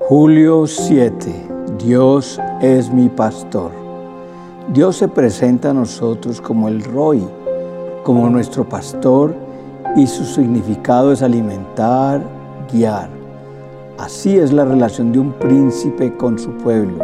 Julio 7. Dios es mi pastor. Dios se presenta a nosotros como el Roy, como nuestro pastor, y su significado es alimentar, guiar. Así es la relación de un príncipe con su pueblo.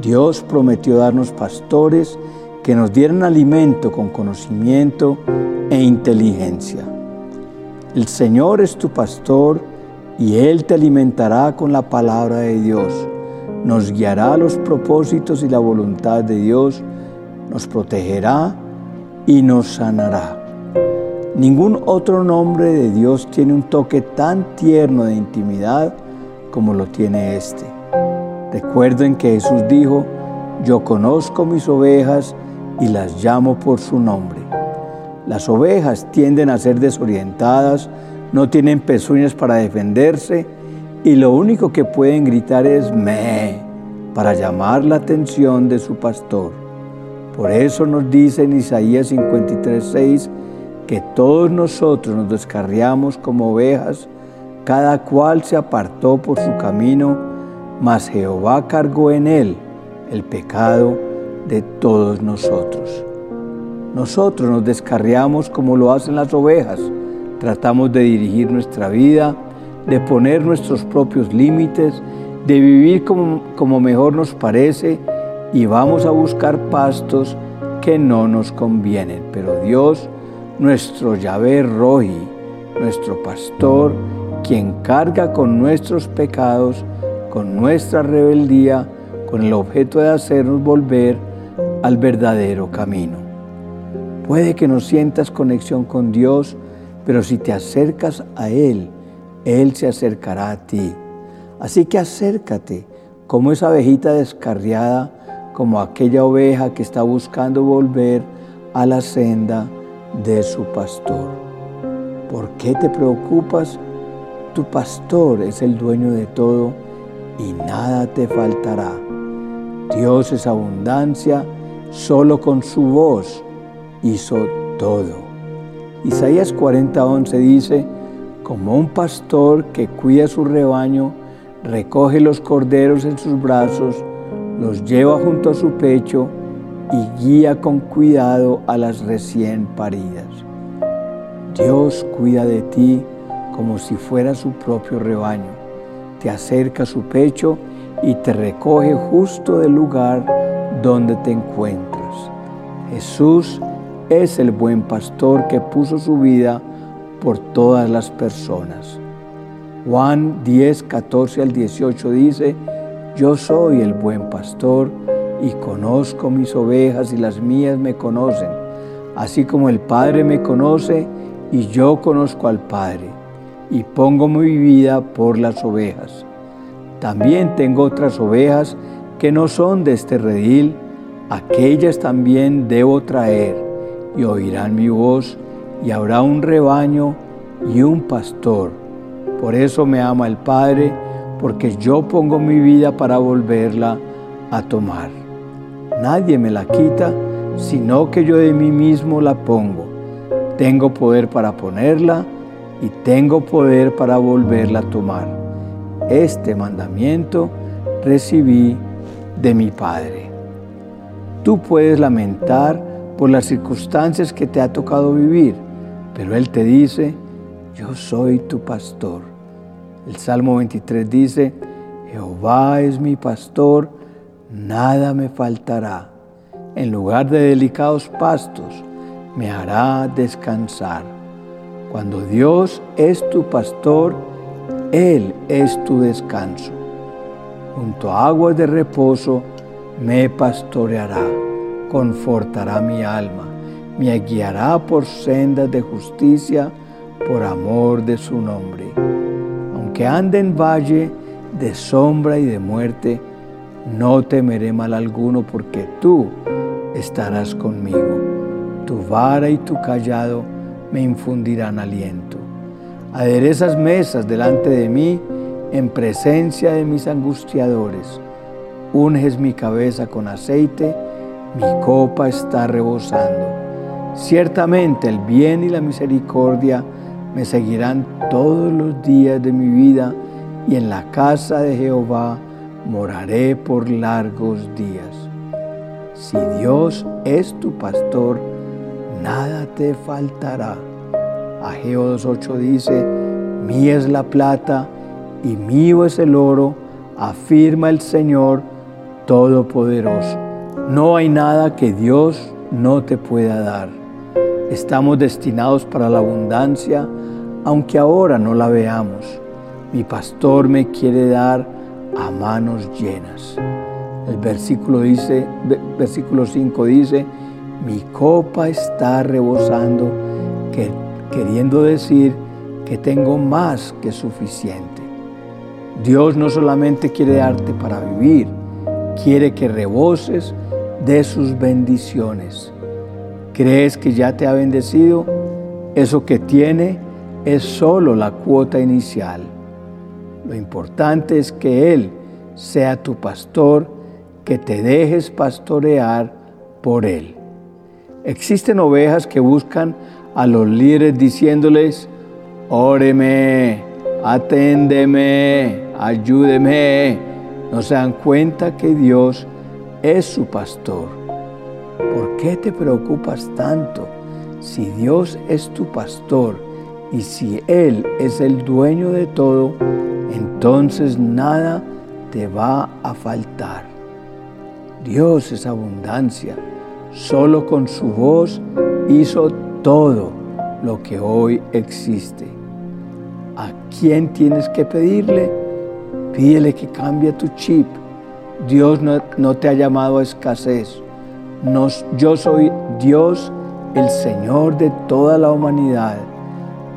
Dios prometió darnos pastores que nos dieran alimento con conocimiento e inteligencia. El Señor es tu pastor y Él te alimentará con la palabra de Dios, nos guiará a los propósitos y la voluntad de Dios, nos protegerá y nos sanará. Ningún otro nombre de Dios tiene un toque tan tierno de intimidad como lo tiene este. Recuerden que Jesús dijo, yo conozco mis ovejas y las llamo por su nombre. Las ovejas tienden a ser desorientadas, no tienen pezuñas para defenderse y lo único que pueden gritar es me para llamar la atención de su pastor. Por eso nos dice en Isaías 53:6 que todos nosotros nos descarriamos como ovejas, cada cual se apartó por su camino, mas Jehová cargó en él el pecado de todos nosotros. Nosotros nos descarriamos como lo hacen las ovejas Tratamos de dirigir nuestra vida, de poner nuestros propios límites, de vivir como, como mejor nos parece y vamos a buscar pastos que no nos convienen. Pero Dios, nuestro Yahvé Rohi, nuestro pastor, quien carga con nuestros pecados, con nuestra rebeldía, con el objeto de hacernos volver al verdadero camino. Puede que no sientas conexión con Dios, pero si te acercas a Él, Él se acercará a ti. Así que acércate como esa abejita descarriada, como aquella oveja que está buscando volver a la senda de su pastor. ¿Por qué te preocupas? Tu pastor es el dueño de todo y nada te faltará. Dios es abundancia, solo con su voz hizo todo. Isaías 40:11 dice, como un pastor que cuida su rebaño, recoge los corderos en sus brazos, los lleva junto a su pecho y guía con cuidado a las recién paridas. Dios cuida de ti como si fuera su propio rebaño. Te acerca a su pecho y te recoge justo del lugar donde te encuentras. Jesús es el buen pastor que puso su vida por todas las personas. Juan 10, 14 al 18 dice, yo soy el buen pastor y conozco mis ovejas y las mías me conocen, así como el Padre me conoce y yo conozco al Padre y pongo mi vida por las ovejas. También tengo otras ovejas que no son de este redil, aquellas también debo traer y oirán mi voz, y habrá un rebaño y un pastor. Por eso me ama el Padre, porque yo pongo mi vida para volverla a tomar. Nadie me la quita, sino que yo de mí mismo la pongo. Tengo poder para ponerla y tengo poder para volverla a tomar. Este mandamiento recibí de mi Padre. Tú puedes lamentar por las circunstancias que te ha tocado vivir, pero Él te dice, yo soy tu pastor. El Salmo 23 dice, Jehová es mi pastor, nada me faltará. En lugar de delicados pastos, me hará descansar. Cuando Dios es tu pastor, Él es tu descanso. Junto a aguas de reposo me pastoreará confortará mi alma, me guiará por sendas de justicia, por amor de su nombre. Aunque ande en valle de sombra y de muerte, no temeré mal alguno porque tú estarás conmigo. Tu vara y tu callado me infundirán aliento. Aderezas mesas delante de mí en presencia de mis angustiadores. Unges mi cabeza con aceite mi copa está rebosando. Ciertamente el bien y la misericordia me seguirán todos los días de mi vida y en la casa de Jehová moraré por largos días. Si Dios es tu pastor, nada te faltará. Ageo 2.8 dice, mía es la plata y mío es el oro, afirma el Señor Todopoderoso. No hay nada que Dios no te pueda dar. Estamos destinados para la abundancia, aunque ahora no la veamos. Mi pastor me quiere dar a manos llenas. El versículo dice, versículo 5 dice, mi copa está rebosando, que, queriendo decir que tengo más que suficiente. Dios no solamente quiere darte para vivir, quiere que reboses de sus bendiciones. ¿Crees que ya te ha bendecido? Eso que tiene es solo la cuota inicial. Lo importante es que Él sea tu pastor, que te dejes pastorear por Él. Existen ovejas que buscan a los líderes diciéndoles, óreme, aténdeme, ayúdeme. No se dan cuenta que Dios es su pastor. ¿Por qué te preocupas tanto? Si Dios es tu pastor y si Él es el dueño de todo, entonces nada te va a faltar. Dios es abundancia. Solo con su voz hizo todo lo que hoy existe. ¿A quién tienes que pedirle? Pídele que cambie tu chip. Dios no, te ha llamado a escasez. yo soy Dios, el Señor de toda la humanidad.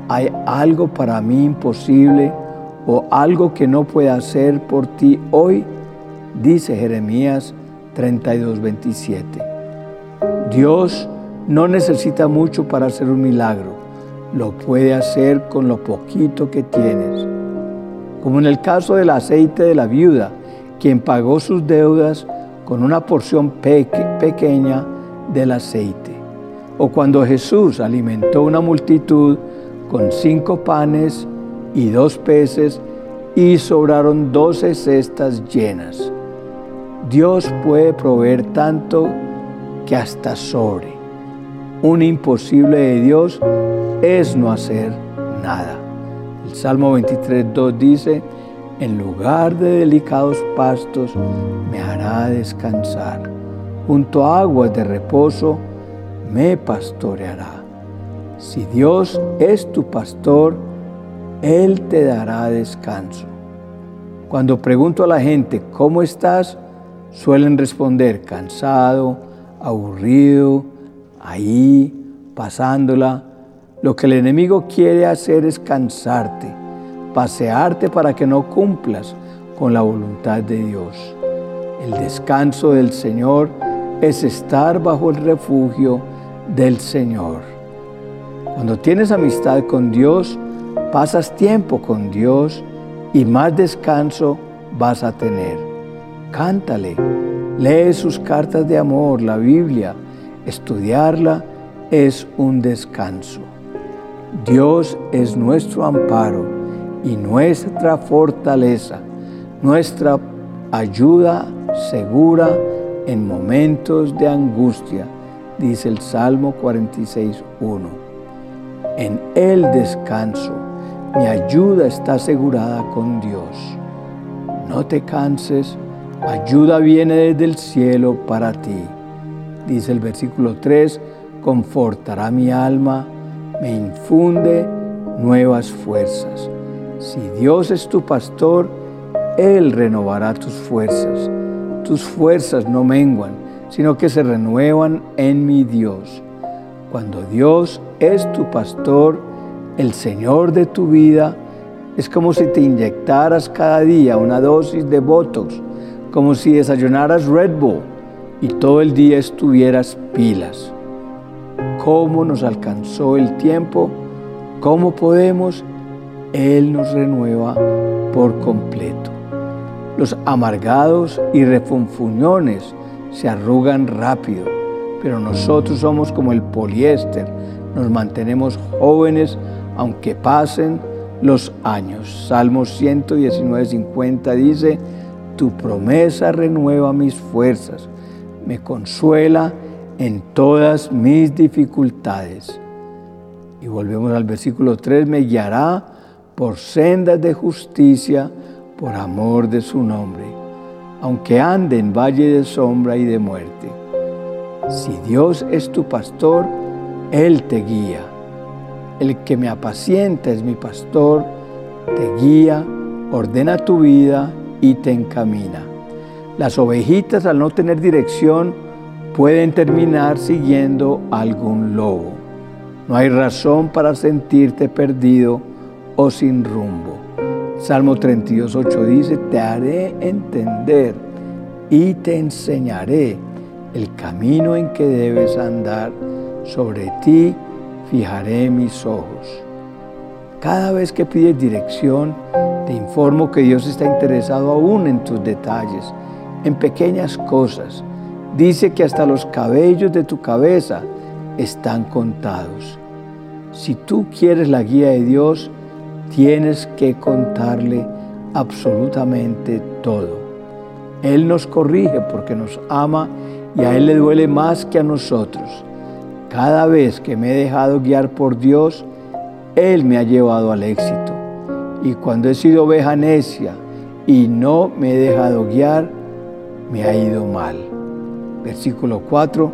¿Hay algo para mí imposible? o algo que no pueda hacer por ti hoy, dice Jeremías 32, 27. Dios no necesita mucho para hacer un milagro, lo puede hacer con lo poquito que tienes. Como en el caso del aceite de la viuda, quien pagó sus deudas con una porción pequeña del aceite. O cuando Jesús alimentó una multitud con cinco panes y dos peces y sobraron doce cestas llenas. Dios puede proveer tanto que hasta sobre. Un imposible de Dios es no hacer nada. El Salmo 23.2 dice, en lugar de delicados pastos me hará descansar. Junto a aguas de reposo me pastoreará. Si Dios es tu pastor, él te dará descanso. Cuando pregunto a la gente, ¿cómo estás? Suelen responder, cansado, aburrido, ahí, pasándola. Lo que el enemigo quiere hacer es cansarte, pasearte para que no cumplas con la voluntad de Dios. El descanso del Señor es estar bajo el refugio del Señor. Cuando tienes amistad con Dios, pasas tiempo con Dios y más descanso vas a tener. Cántale, lee sus cartas de amor, la Biblia, estudiarla es un descanso. Dios es nuestro amparo y nuestra fortaleza, nuestra ayuda segura en momentos de angustia, dice el Salmo 46.1. En el descanso mi ayuda está asegurada con Dios. No te canses, ayuda viene desde el cielo para ti. Dice el versículo 3, confortará mi alma, me infunde nuevas fuerzas. Si Dios es tu pastor, Él renovará tus fuerzas. Tus fuerzas no menguan, sino que se renuevan en mi Dios. Cuando Dios es tu pastor, el Señor de tu vida, es como si te inyectaras cada día una dosis de Botox, como si desayunaras Red Bull y todo el día estuvieras pilas. ¿Cómo nos alcanzó el tiempo? ¿Cómo podemos? Él nos renueva por completo. Los amargados y refunfuñones se arrugan rápido, pero nosotros somos como el poliéster, nos mantenemos jóvenes aunque pasen los años. Salmo 119, 50 dice, tu promesa renueva mis fuerzas, me consuela en todas mis dificultades. Y volvemos al versículo 3, me guiará por sendas de justicia, por amor de su nombre, aunque ande en valle de sombra y de muerte. Si Dios es tu pastor, Él te guía. El que me apacienta es mi pastor, te guía, ordena tu vida y te encamina. Las ovejitas al no tener dirección pueden terminar siguiendo algún lobo. No hay razón para sentirte perdido o sin rumbo. Salmo 32.8 dice, te haré entender y te enseñaré el camino en que debes andar. Sobre ti fijaré mis ojos. Cada vez que pides dirección, te informo que Dios está interesado aún en tus detalles, en pequeñas cosas. Dice que hasta los cabellos de tu cabeza están contados. Si tú quieres la guía de Dios, tienes que contarle absolutamente todo. Él nos corrige porque nos ama y a Él le duele más que a nosotros. Cada vez que me he dejado guiar por Dios, Él me ha llevado al éxito. Y cuando he sido oveja necia y no me he dejado guiar, me ha ido mal. Versículo 4,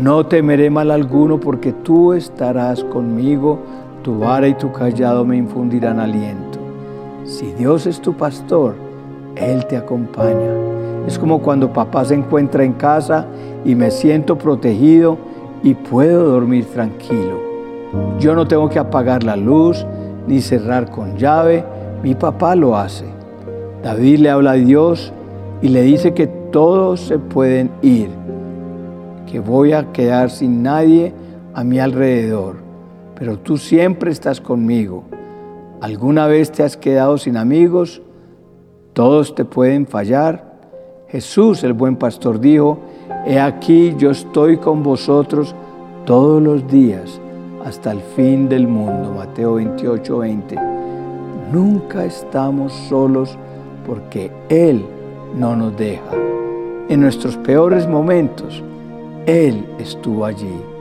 no temeré mal alguno porque tú estarás conmigo tu vara y tu callado me infundirán aliento. Si Dios es tu pastor, Él te acompaña. Es como cuando papá se encuentra en casa y me siento protegido y puedo dormir tranquilo. Yo no tengo que apagar la luz ni cerrar con llave, mi papá lo hace. David le habla a Dios y le dice que todos se pueden ir, que voy a quedar sin nadie a mi alrededor pero tú siempre estás conmigo. ¿Alguna vez te has quedado sin amigos? Todos te pueden fallar. Jesús, el buen pastor, dijo, He aquí yo estoy con vosotros todos los días hasta el fin del mundo. Mateo 28, 20. Nunca estamos solos porque Él no nos deja. En nuestros peores momentos, Él estuvo allí.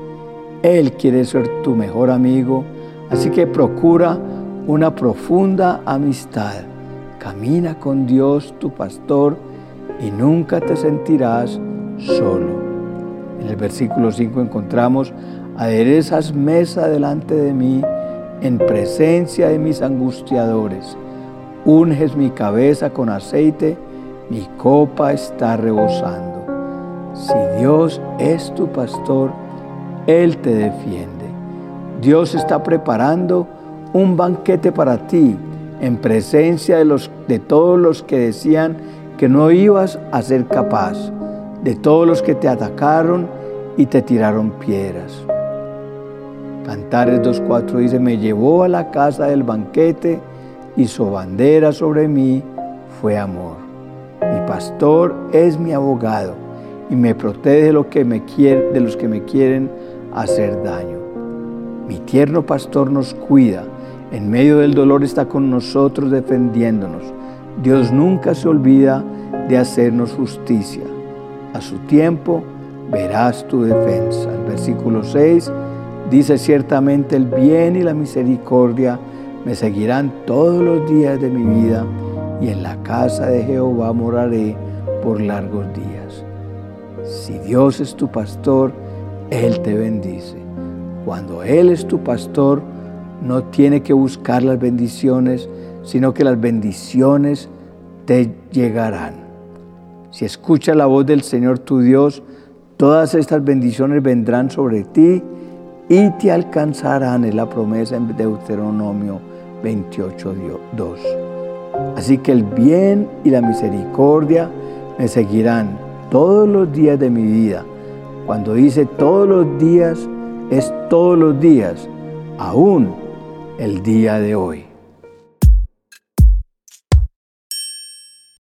Él quiere ser tu mejor amigo, así que procura una profunda amistad. Camina con Dios, tu pastor, y nunca te sentirás solo. En el versículo 5 encontramos, aderezas mesa delante de mí en presencia de mis angustiadores. Unges mi cabeza con aceite, mi copa está rebosando. Si Dios es tu pastor, él te defiende. Dios está preparando un banquete para ti en presencia de, los, de todos los que decían que no ibas a ser capaz, de todos los que te atacaron y te tiraron piedras. Cantares 2.4 dice, me llevó a la casa del banquete y su bandera sobre mí fue amor. Mi pastor es mi abogado y me protege de, lo que me quiere, de los que me quieren hacer daño. Mi tierno pastor nos cuida, en medio del dolor está con nosotros defendiéndonos. Dios nunca se olvida de hacernos justicia. A su tiempo verás tu defensa. El versículo 6 dice ciertamente el bien y la misericordia me seguirán todos los días de mi vida y en la casa de Jehová moraré por largos días. Si Dios es tu pastor, él te bendice. Cuando Él es tu pastor, no tiene que buscar las bendiciones, sino que las bendiciones te llegarán. Si escuchas la voz del Señor tu Dios, todas estas bendiciones vendrán sobre ti y te alcanzarán, es la promesa en Deuteronomio 28, 2. Así que el bien y la misericordia me seguirán todos los días de mi vida cuando dice todos los días, es todos los días, aún el día de hoy.